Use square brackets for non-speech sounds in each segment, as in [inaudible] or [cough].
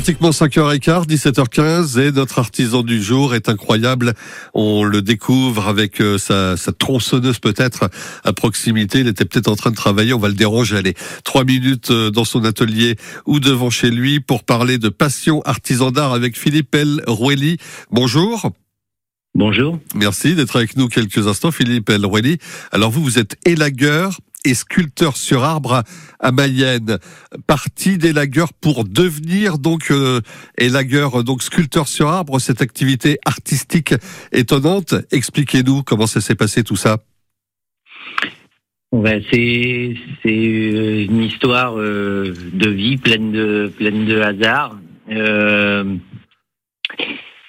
Pratiquement 5h15, 17h15 et notre artisan du jour est incroyable. On le découvre avec euh, sa, sa tronçonneuse peut-être à proximité. Il était peut-être en train de travailler. On va le déranger. Allez, trois minutes euh, dans son atelier ou devant chez lui pour parler de passion artisan d'art avec Philippe L. Rouelli. Bonjour. Bonjour. Merci d'être avec nous quelques instants, Philippe L. Rouelli. Alors vous, vous êtes élagueur et sculpteur sur arbre à Mayenne, parti d'élagueur pour devenir donc euh, élagueur, donc sculpteur sur arbre, cette activité artistique étonnante. Expliquez-nous comment ça s'est passé tout ça. Ouais, c'est c'est euh, une histoire euh, de vie pleine de pleine de hasard. Euh,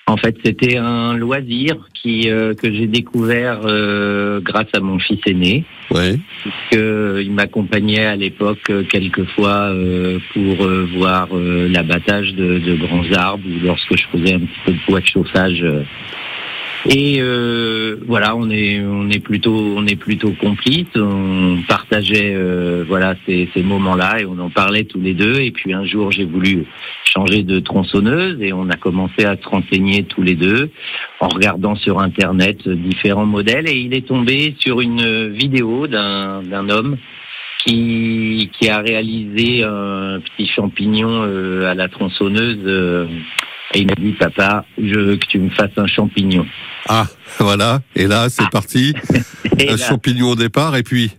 en fait, c'était un loisir qui euh, que j'ai découvert euh, grâce à mon fils aîné. Ouais. il m'accompagnait à l'époque euh, quelquefois pour voir l'abattage de, de, grands arbres ou lorsque je faisais un petit peu de bois de chauffage et euh, voilà, on est on est plutôt on est plutôt complices. On partageait euh, voilà ces, ces moments-là et on en parlait tous les deux. Et puis un jour, j'ai voulu changer de tronçonneuse et on a commencé à se renseigner tous les deux en regardant sur internet différents modèles. Et il est tombé sur une vidéo d'un d'un homme qui qui a réalisé un petit champignon euh, à la tronçonneuse. Et il m'a dit, papa, je veux que tu me fasses un champignon. Ah, voilà. Et là, c'est parti. [laughs] un champignon au départ, et puis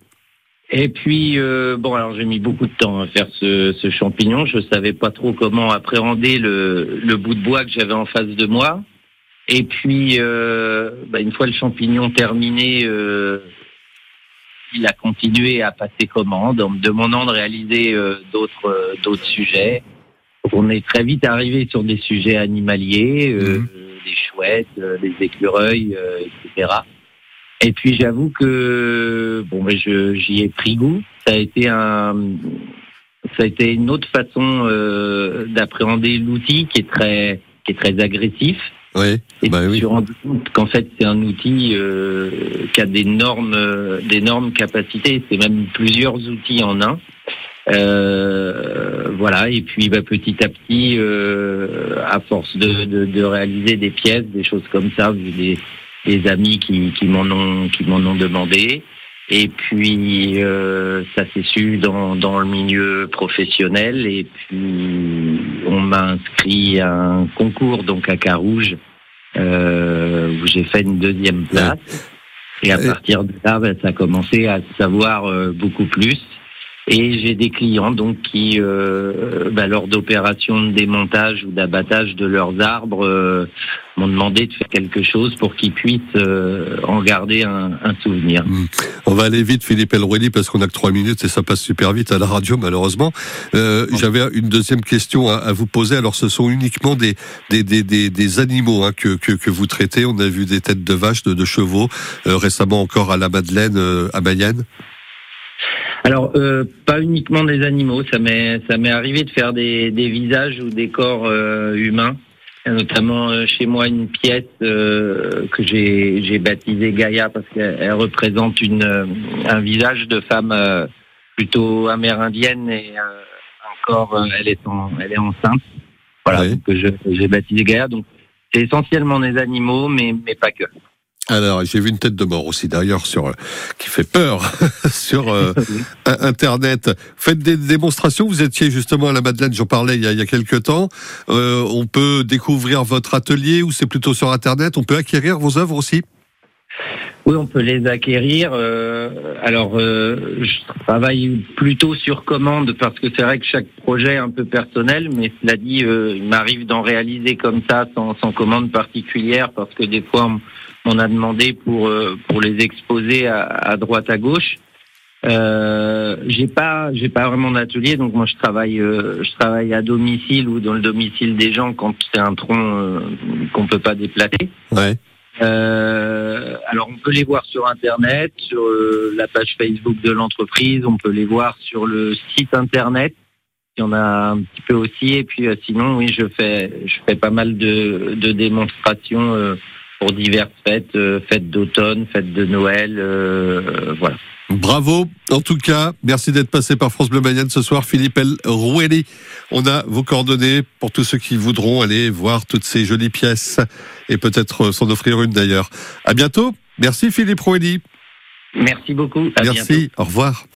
et puis, euh, bon, alors j'ai mis beaucoup de temps à faire ce, ce champignon. Je savais pas trop comment appréhender le, le bout de bois que j'avais en face de moi. Et puis, euh, bah, une fois le champignon terminé, euh, il a continué à passer commande en me demandant de réaliser euh, d'autres d'autres sujets. On est très vite arrivé sur des sujets animaliers. Euh, mmh des chouettes, euh, des écureuils, euh, etc. Et puis j'avoue que bon, mais j'y ai pris goût. Ça a été un, ça a été une autre façon euh, d'appréhender l'outil qui est très, qui est très agressif. Oui. Et bah je me suis rendu compte qu'en fait c'est un outil euh, qui a d'énormes, d'énormes capacités. C'est même plusieurs outils en un. Euh, voilà, et puis bah, petit à petit, euh, à force de, de, de, réaliser des pièces, des choses comme ça, des, des amis qui, qui m'en ont qui m'en ont demandé. Et puis euh, ça s'est su dans, dans le milieu professionnel. Et puis on m'a inscrit à un concours donc à Carouge euh, où j'ai fait une deuxième place. Et à partir de là, ben, ça a commencé à savoir euh, beaucoup plus. Et j'ai des clients donc qui, euh, bah, lors d'opérations de démontage ou d'abattage de leurs arbres, euh, m'ont demandé de faire quelque chose pour qu'ils puissent euh, en garder un, un souvenir. Mmh. On va aller vite, Philippe Elrouelli, parce qu'on a que trois minutes et ça passe super vite à la radio, malheureusement. Euh, J'avais une deuxième question à, à, vous poser. Alors, ce sont uniquement des des, des, des, des animaux hein, que, que, que, vous traitez. On a vu des têtes de vaches, de, de chevaux, euh, récemment encore à la Madeleine, à Mayenne. Alors, euh, pas uniquement des animaux, ça m'est ça m'est arrivé de faire des, des visages ou des corps euh, humains. Notamment euh, chez moi une pièce euh, que j'ai j'ai baptisée Gaïa parce qu'elle représente une un visage de femme plutôt amérindienne et un corps elle est en, elle est enceinte. Voilà, donc j'ai baptisé Gaïa. Donc c'est essentiellement des animaux, mais mais pas que. Alors, j'ai vu une tête de mort aussi d'ailleurs sur euh, qui fait peur [laughs] sur euh, [laughs] internet. Faites des démonstrations. Vous étiez justement à la Madeleine, j'en parlais il y a, il y a quelques temps. Euh, on peut découvrir votre atelier ou c'est plutôt sur internet? On peut acquérir vos œuvres aussi? Oui, on peut les acquérir. Euh, alors, je travaille plutôt sur commande parce que c'est vrai que chaque projet est un peu personnel, mais cela dit, il m'arrive d'en réaliser comme ça sans, sans, commande particulière parce que des fois, on a demandé pour euh, pour les exposer à, à droite à gauche. Euh, j'ai pas j'ai pas vraiment d'atelier donc moi je travaille euh, je travaille à domicile ou dans le domicile des gens quand c'est un tronc euh, qu'on peut pas déplacer. Ouais. Euh, alors on peut les voir sur internet, sur la page Facebook de l'entreprise, on peut les voir sur le site internet. Il y en a un petit peu aussi et puis sinon oui je fais je fais pas mal de, de démonstrations pour diverses fêtes, fêtes d'automne, fêtes de Noël, voilà. Bravo, en tout cas, merci d'être passé par France Bleu Mayenne ce soir, Philippe El Roueli. On a vos coordonnées pour tous ceux qui voudront aller voir toutes ces jolies pièces et peut-être s'en offrir une d'ailleurs. À bientôt. Merci Philippe Roueli. Merci beaucoup. merci. Au revoir.